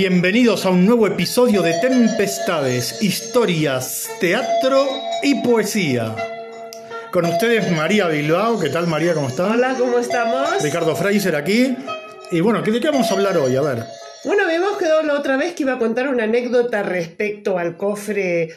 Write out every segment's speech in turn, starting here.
Bienvenidos a un nuevo episodio de Tempestades, historias, teatro y poesía. Con ustedes María Bilbao, ¿qué tal María? ¿Cómo está? Hola, ¿cómo estamos? Ricardo Fraser aquí. Y bueno, ¿de qué vamos a hablar hoy? A ver. Bueno, habíamos quedado la otra vez que iba a contar una anécdota respecto al cofre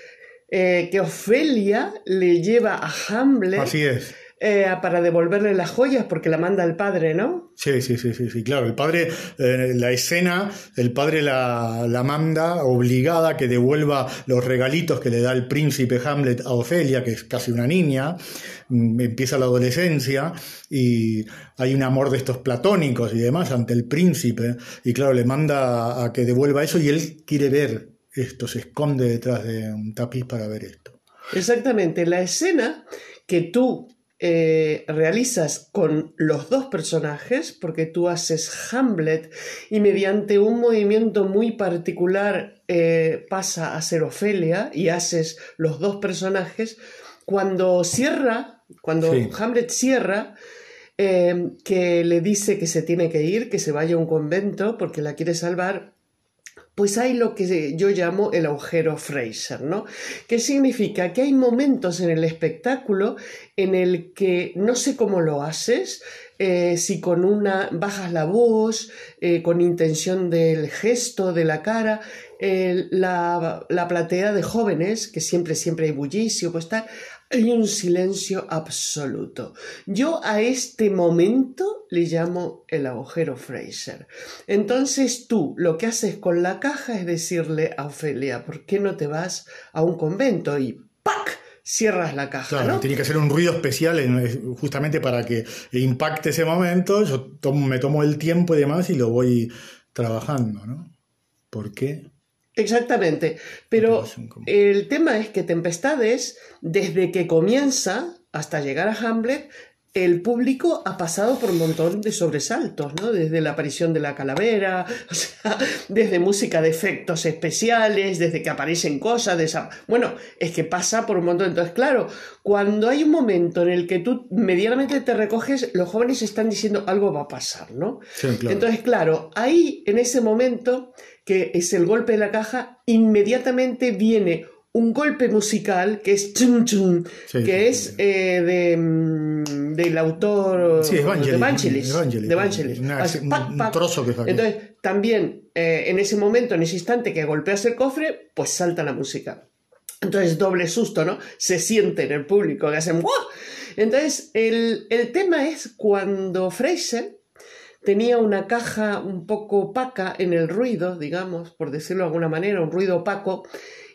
eh, que Ofelia le lleva a Hamlet. Así es. Eh, para devolverle las joyas porque la manda el padre, ¿no? Sí, sí, sí, sí, sí claro. El padre, eh, la escena, el padre la, la, manda obligada a que devuelva los regalitos que le da el príncipe Hamlet a Ofelia, que es casi una niña. Mm, empieza la adolescencia y hay un amor de estos platónicos y demás ante el príncipe. Y claro, le manda a que devuelva eso y él quiere ver esto, se esconde detrás de un tapiz para ver esto. Exactamente, la escena que tú eh, realizas con los dos personajes, porque tú haces Hamlet y mediante un movimiento muy particular eh, pasa a ser Ofelia y haces los dos personajes, cuando cierra, cuando Hamlet cierra, eh, que le dice que se tiene que ir, que se vaya a un convento porque la quiere salvar, pues hay lo que yo llamo el agujero Fraser, ¿no? Que significa que hay momentos en el espectáculo en el que no sé cómo lo haces, eh, si con una bajas la voz, eh, con intención del gesto, de la cara, la, la, platea de jóvenes, que siempre, siempre hay bullicio, pues tal, hay un silencio absoluto. Yo a este momento le llamo el agujero Fraser. Entonces tú lo que haces con la caja es decirle a Ofelia, ¿por qué no te vas a un convento? Y ¡pac! cierras la caja. Claro, tiene que hacer un ruido especial justamente para que impacte ese momento. Yo me tomo el tiempo y demás y lo voy trabajando, ¿no? ¿Por qué? Exactamente, pero el tema es que Tempestades, desde que comienza hasta llegar a Hamlet, el público ha pasado por un montón de sobresaltos, ¿no? Desde la aparición de la calavera, o sea, desde música de efectos especiales, desde que aparecen cosas, de esa... bueno, es que pasa por un montón. Entonces, claro, cuando hay un momento en el que tú medianamente te recoges, los jóvenes están diciendo algo va a pasar, ¿no? Entonces, claro, ahí en ese momento que es el golpe de la caja, inmediatamente viene un golpe musical que es chum, chum, que es eh, de, mm, del autor de Evangelis. un trozo que Entonces, también eh, en ese momento, en ese instante que golpeas el cofre, pues salta la música. Entonces, doble susto, ¿no? Se siente en el público que hacen ¡Wow! Entonces, el, el tema es cuando Fraser tenía una caja un poco opaca en el ruido, digamos, por decirlo de alguna manera, un ruido opaco,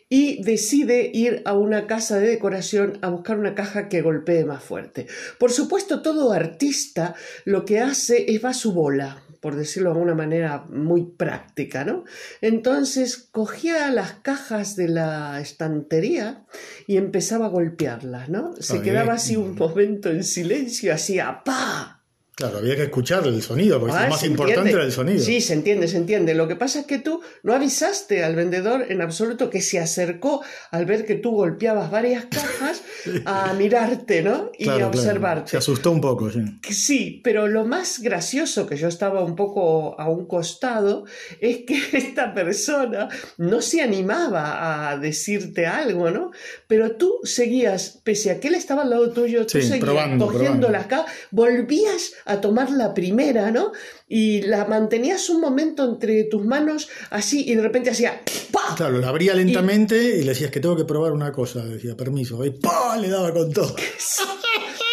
y decide ir a una casa de decoración a buscar una caja que golpee más fuerte. Por supuesto, todo artista lo que hace es va a su bola, por decirlo de alguna manera muy práctica, ¿no? Entonces cogía las cajas de la estantería y empezaba a golpearlas, ¿no? Se quedaba así un momento en silencio, hacía ¡pa! Claro, había que escuchar el sonido, porque lo ah, más importante era el sonido. Sí, se entiende, se entiende. Lo que pasa es que tú no avisaste al vendedor en absoluto que se acercó al ver que tú golpeabas varias cajas a mirarte, ¿no? Y a observarte. Se asustó un poco, sí. Sí, pero lo más gracioso que yo estaba un poco a un costado es que esta persona no se animaba a decirte algo, ¿no? Pero tú seguías, pese a que él estaba al lado tuyo, tú seguías cogiendo las cajas, volvías a tomar la primera, ¿no? Y la mantenías un momento entre tus manos así y de repente hacía ¡pa! Claro, la abría lentamente y, le decías que tengo que probar una cosa, decía permiso, y ¡pa! le daba con todo.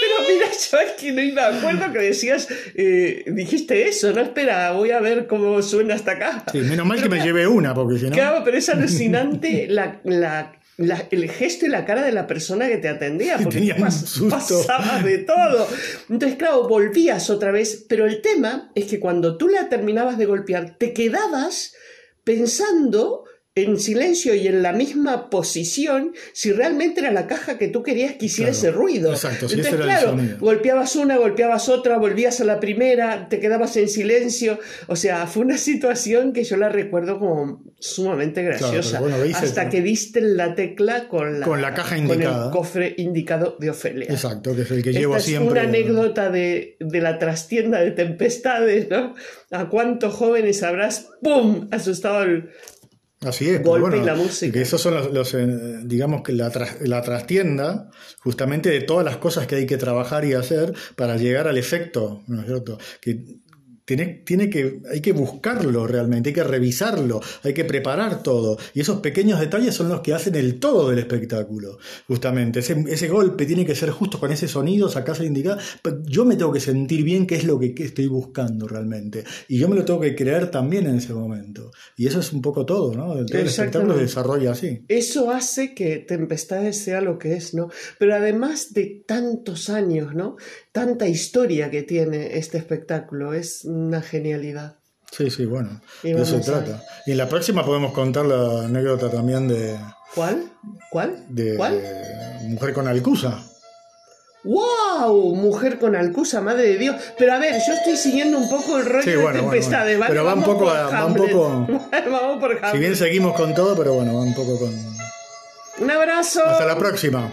Pero mira, yo es que no iba de acuerdo que decías, eh, dijiste eso, no espera, voy a ver cómo suena hasta acá. Sí, menos mal que me llevé una, porque si no. Claro, pero es alucinante la, la el gesto y la cara de la persona que te atendía, porque pasaba de todo. Entonces, claro, volvías otra vez, pero el tema es que cuando tú la terminabas de golpear, te quedabas pensando en silencio y en la misma posición si realmente era la caja que tú querías que hiciera ese ruido. Exacto, Entonces, el claro, golpeabas una, golpeabas otra, volvías a la primera, te quedabas en silencio. O sea, fue una situación que yo la recuerdo como sumamente graciosa. bueno, hasta que diste en la tecla con la, Con la caja con indicada. el cofre indicado de Ofelia. Exacto, que es el que Esta llevo es siempre. una anécdota de, de la trastienda de tempestades, ¿no? ¿A cuántos jóvenes habrás, ¡pum!, asustado el... Así es, golpe bueno, y la música. que esos son los, los, eh, digamos que la, tras- la trastienda, justamente de todas las cosas que hay que trabajar y hacer para llegar al efecto, ¿no es cierto? Que tiene, tiene que, hay que buscarlo realmente, hay que revisarlo, hay que preparar todo. Y esos pequeños detalles son los que hacen el todo del espectáculo, justamente. Ese, ese golpe tiene que ser justo con ese sonido, sacarse indicado. Yo me tengo que sentir bien qué es lo que, que estoy buscando realmente. Y yo me lo tengo que creer también en ese momento. Y eso es un poco todo, ¿no? Todo el espectáculo se desarrolla así. Eso hace que Tempestades sea lo que es, ¿no? Pero además de tantos años, ¿no? Tanta historia que tiene este espectáculo, es una genialidad. Sí, sí, bueno. Y de eso se trata. Y en la próxima podemos contar la anécdota también de, ¿Cuál? ¿Cuál? de ¿Cuál? Mujer con Alcusa. ¡Wow! Mujer con Alcusa, madre de Dios. Pero a ver, yo estoy siguiendo un poco el rollo Sí, de bueno, bueno, Tempestades, bueno. ¿vale? Pero va un poco a- va un poco- Vamos por Hamlet. Si bien seguimos con todo, pero bueno, va un poco con... Un abrazo. Hasta la próxima.